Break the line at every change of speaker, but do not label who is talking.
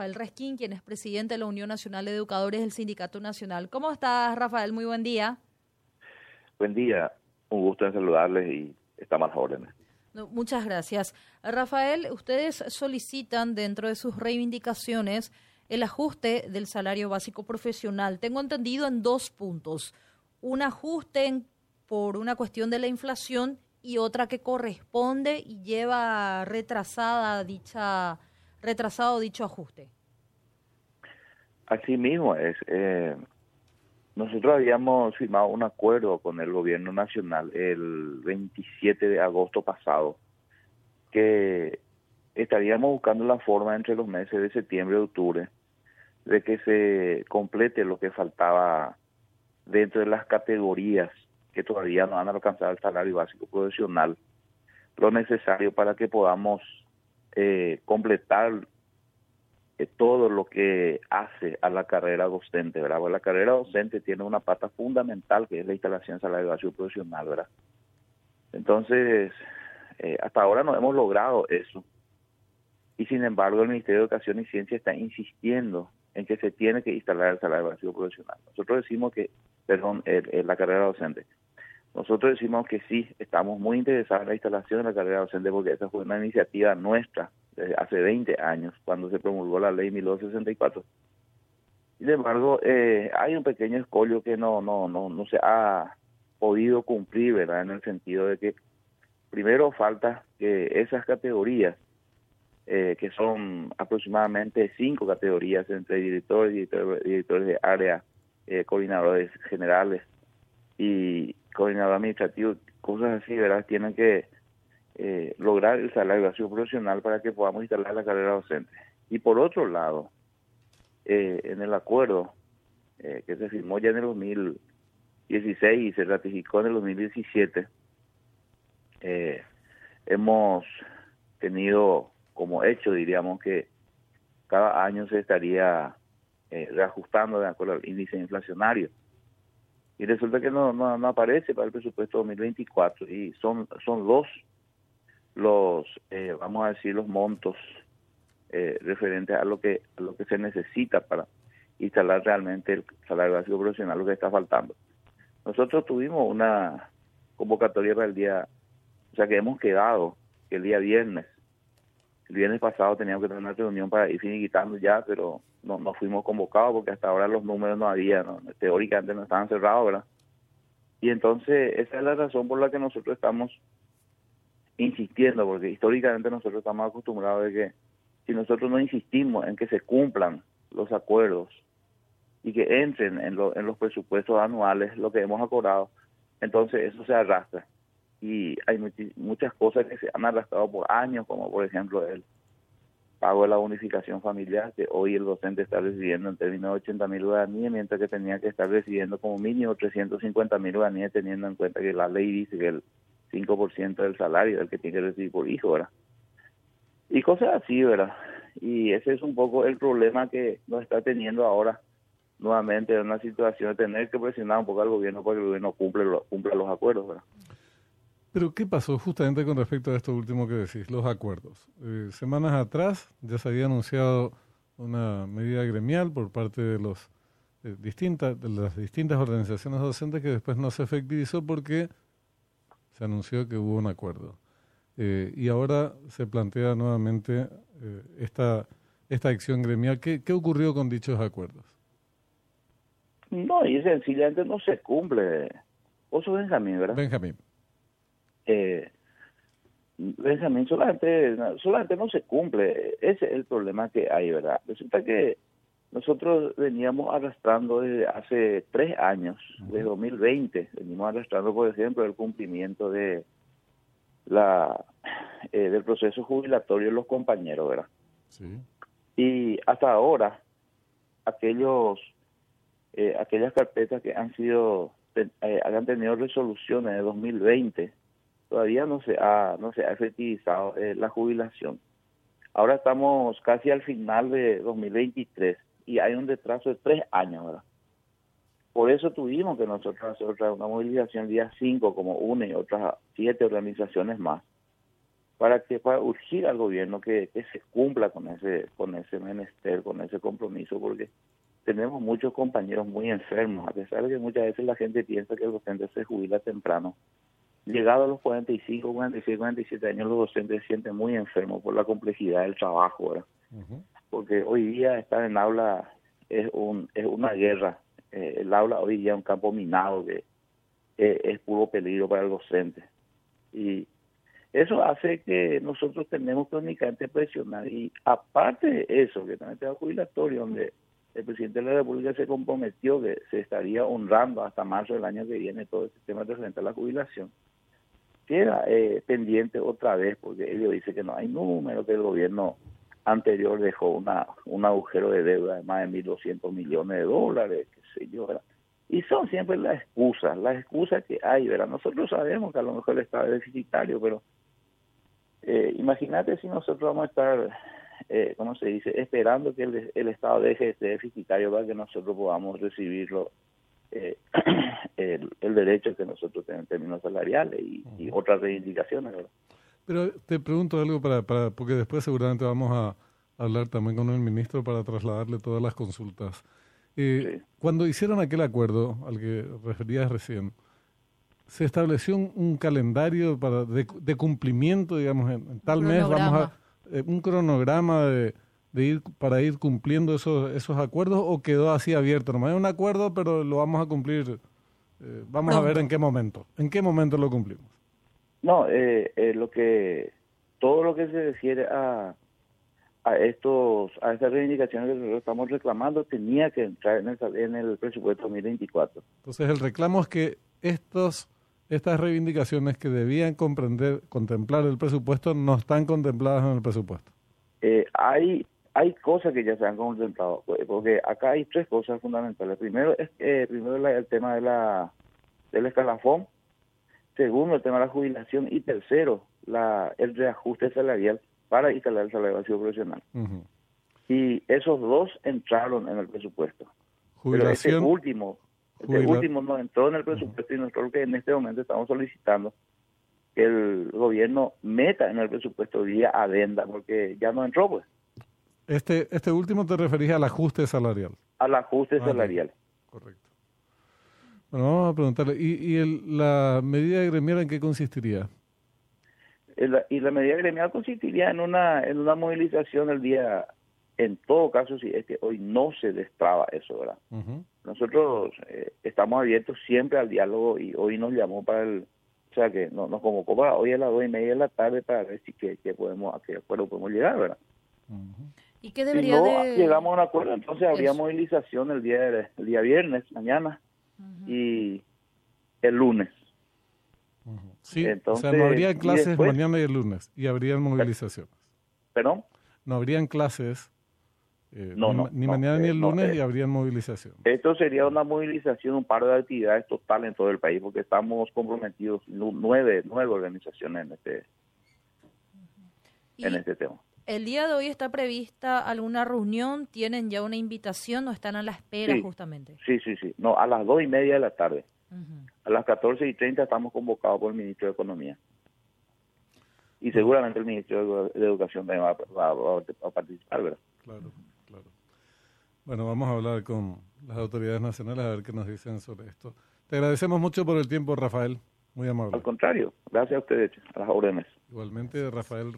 Rafael Resquín, quien es presidente de la Unión Nacional de Educadores del Sindicato Nacional. ¿Cómo estás, Rafael? Muy buen día.
Buen día, un gusto en saludarles y estamos a las órdenes.
muchas gracias. Rafael, ustedes solicitan dentro de sus reivindicaciones el ajuste del salario básico profesional. Tengo entendido en dos puntos. Un ajuste por una cuestión de la inflación y otra que corresponde y lleva retrasada dicha retrasado dicho ajuste.
Así mismo es. Eh, nosotros habíamos firmado un acuerdo con el gobierno nacional el 27 de agosto pasado que estaríamos buscando la forma entre los meses de septiembre y octubre de que se complete lo que faltaba dentro de las categorías que todavía no han alcanzado el salario básico profesional, lo necesario para que podamos eh, completar eh, todo lo que hace a la carrera docente, ¿verdad? la carrera docente tiene una pata fundamental que es la instalación de salario básico profesional, ¿verdad? Entonces, eh, hasta ahora no hemos logrado eso. Y sin embargo, el Ministerio de Educación y Ciencia está insistiendo en que se tiene que instalar el salario básico profesional. Nosotros decimos que, perdón, la carrera docente. Nosotros decimos que sí, estamos muy interesados en la instalación de la carrera docente porque esa fue una iniciativa nuestra desde hace 20 años, cuando se promulgó la ley 1264. Sin embargo, eh, hay un pequeño escollo que no, no, no, no se ha podido cumplir, ¿verdad? En el sentido de que primero falta que esas categorías eh, que son aproximadamente cinco categorías entre directores, directores, directores de área, eh, coordinadores generales y coordinador administrativo, cosas así, ¿verdad? Tienen que eh, lograr el salario básico profesional para que podamos instalar la carrera docente. Y por otro lado, en el acuerdo que se firmó ya en el 2016 y se ratificó en el 2017, hemos tenido como hecho, diríamos que cada año se estaría eh, reajustando de acuerdo al índice inflacionario. Y resulta que no, no, aparece para el presupuesto 2024 y son, son dos los, eh, vamos a decir, los montos eh, referentes a lo que a lo que se necesita para instalar realmente el salario básico profesional, lo que está faltando. Nosotros tuvimos una convocatoria para el día, o sea que hemos quedado que el día viernes el viernes pasado teníamos que tener una reunión para ir finiquitando ya, pero no, no fuimos convocados porque hasta ahora los números no había, teóricamente no estaban cerrados, ¿verdad? Y entonces esa es la razón por la que nosotros estamos insistiendo, porque históricamente nosotros estamos acostumbrados de que si nosotros no insistimos en que se cumplan los acuerdos y que entren en, en los presupuestos anuales lo que hemos acordado, entonces eso se arrastra y hay muchas cosas que se han arrastrado por años, como por ejemplo el pago de la unificación familiar, que hoy el docente está recibiendo en términos de 80 mil guaraníes, mientras que tenía que estar recibiendo como mínimo 350 mil guaraníes, teniendo en cuenta que la ley dice que el 5% del salario es el que tiene que recibir por hijo, ¿verdad? Y cosas así, ¿verdad? Y ese es un poco el problema que nos está teniendo ahora nuevamente en una situación de tener que presionar un poco al gobierno para que el gobierno cumpla, cumpla los acuerdos, ¿verdad?
Pero ¿qué pasó justamente con respecto a esto último que decís, los acuerdos? Eh, semanas atrás ya se había anunciado una medida gremial por parte de los eh, distintas de las distintas organizaciones docentes que después no se efectivizó porque se anunció que hubo un acuerdo. Eh, y ahora se plantea nuevamente esta esta acción gremial. ¿Qué, ¿Qué ocurrió con dichos acuerdos?
No, y sencillamente no se cumple. Vos sos Benjamín, ¿verdad?
Benjamín
eh, Benjamín, solamente, solamente no se cumple. Ese es el problema que hay, ¿verdad? Resulta que nosotros veníamos arrastrando desde hace tres años, de 2020, venimos arrastrando, por ejemplo, el cumplimiento de la eh, del proceso jubilatorio de los compañeros, ¿verdad? Sí. Y hasta ahora, aquellos eh, aquellas carpetas que han sido, eh, han tenido resoluciones de 2020, todavía no se ha, no se ha efectivizado eh, la jubilación. Ahora estamos casi al final de 2023 y hay un retraso de tres años. Por eso tuvimos que nosotros hacer otra, una movilización día 5 como una y otras siete organizaciones más para que para urgir al gobierno que, que se cumpla con ese con ese menester, con ese compromiso, porque tenemos muchos compañeros muy enfermos, a pesar de que muchas veces la gente piensa que el docente se jubila temprano. Llegado a los 45, 46, 47 años, los docentes se sienten muy enfermos por la complejidad del trabajo, ¿verdad? Porque hoy día estar en aula es, un, es una guerra. Eh, el aula hoy día es un campo minado que eh, es puro peligro para el docente. Y eso hace que nosotros tenemos que únicamente presionar. Y aparte de eso, que también tengo jubilatorio, donde el presidente de la República se comprometió que se estaría honrando hasta marzo del año que viene todo el sistema de frente a la jubilación. Queda eh, pendiente otra vez, porque ellos dicen que no hay número, que el gobierno anterior dejó una, un agujero de deuda de más de 1.200 millones de dólares, qué sé yo, Y son siempre las excusas, las excusas que hay, ¿verdad? Nosotros sabemos que a lo mejor el Estado es deficitario, pero eh, imagínate si nosotros vamos a estar eh, ¿cómo se dice?, esperando que el, el Estado deje de deficitario para que nosotros podamos recibirlo eh, el, el, derecho que nosotros tenemos en términos salariales y, y otras reivindicaciones. ¿verdad?
Pero te pregunto algo para, para, porque después seguramente vamos a hablar también con el ministro para trasladarle todas las consultas. Eh, sí. Cuando hicieron aquel acuerdo al que referías recién, se estableció un, un calendario para de, de, cumplimiento, digamos, en, en tal mes vamos a eh, un cronograma de, de, ir para ir cumpliendo esos esos acuerdos o quedó así abierto? No hay un acuerdo, pero lo vamos a cumplir. Eh, vamos no. a ver en qué momento. ¿En qué momento lo cumplimos?
No, eh, eh, lo que todo lo que se refiere a a estos a estas reivindicaciones que estamos reclamando tenía que entrar en el, en el presupuesto 2024.
Entonces el reclamo es que estos estas reivindicaciones que debían comprender contemplar el presupuesto no están contempladas en el presupuesto.
Eh, hay hay cosas que ya se han contemplado porque acá hay tres cosas fundamentales. Primero es eh, primero la, el tema de la del escalafón, segundo el tema de la jubilación y tercero la el reajuste salarial para instalar el salario básico profesional. Uh -huh. Y esos dos entraron en el presupuesto. Pero ese último, ese último no entró en el presupuesto uh -huh. y nosotros que en este momento estamos solicitando que el gobierno meta en el presupuesto vía adenda, porque ya no entró, pues.
Este, este último te referís al ajuste salarial.
Al ajuste ah, salarial.
Correcto. Bueno, vamos a preguntarle, ¿y, y el, la medida gremial en qué consistiría?
y la medida gremial consistiría en una en una movilización el día en todo caso si es que hoy no se destraba eso verdad uh -huh. nosotros eh, estamos abiertos siempre al diálogo y hoy nos llamó para el o sea que no, nos convocó para hoy a las dos y media de la tarde para ver si que, que podemos a qué acuerdo podemos llegar verdad
uh -huh. Y qué debería
si no
de...
llegamos a un acuerdo entonces habría eso. movilización el día el día viernes mañana uh -huh. y el lunes
Sí, Entonces, o sea, no habría clases después, mañana y el lunes y habrían movilizaciones.
¿Perdón?
No habrían clases eh,
no,
ni,
no,
ni
no,
mañana ni el lunes
eh,
y habrían movilizaciones.
Esto sería una movilización, un par de actividades total en todo el país porque estamos comprometidos nueve, nueve organizaciones en este, en este tema.
El día de hoy está prevista alguna reunión, tienen ya una invitación o están a la espera
sí,
justamente.
Sí, sí, sí. No, a las dos y media de la tarde. Uh -huh. A las 14 y 30 estamos convocados por el ministro de Economía. Y seguramente el ministro de Educación también va, va, va, va a participar, ¿verdad?
Claro, claro. Bueno, vamos a hablar con las autoridades nacionales a ver qué nos dicen sobre esto. Te agradecemos mucho por el tiempo, Rafael. Muy amable.
Al contrario, gracias a ustedes, a las órdenes.
Igualmente, Rafael.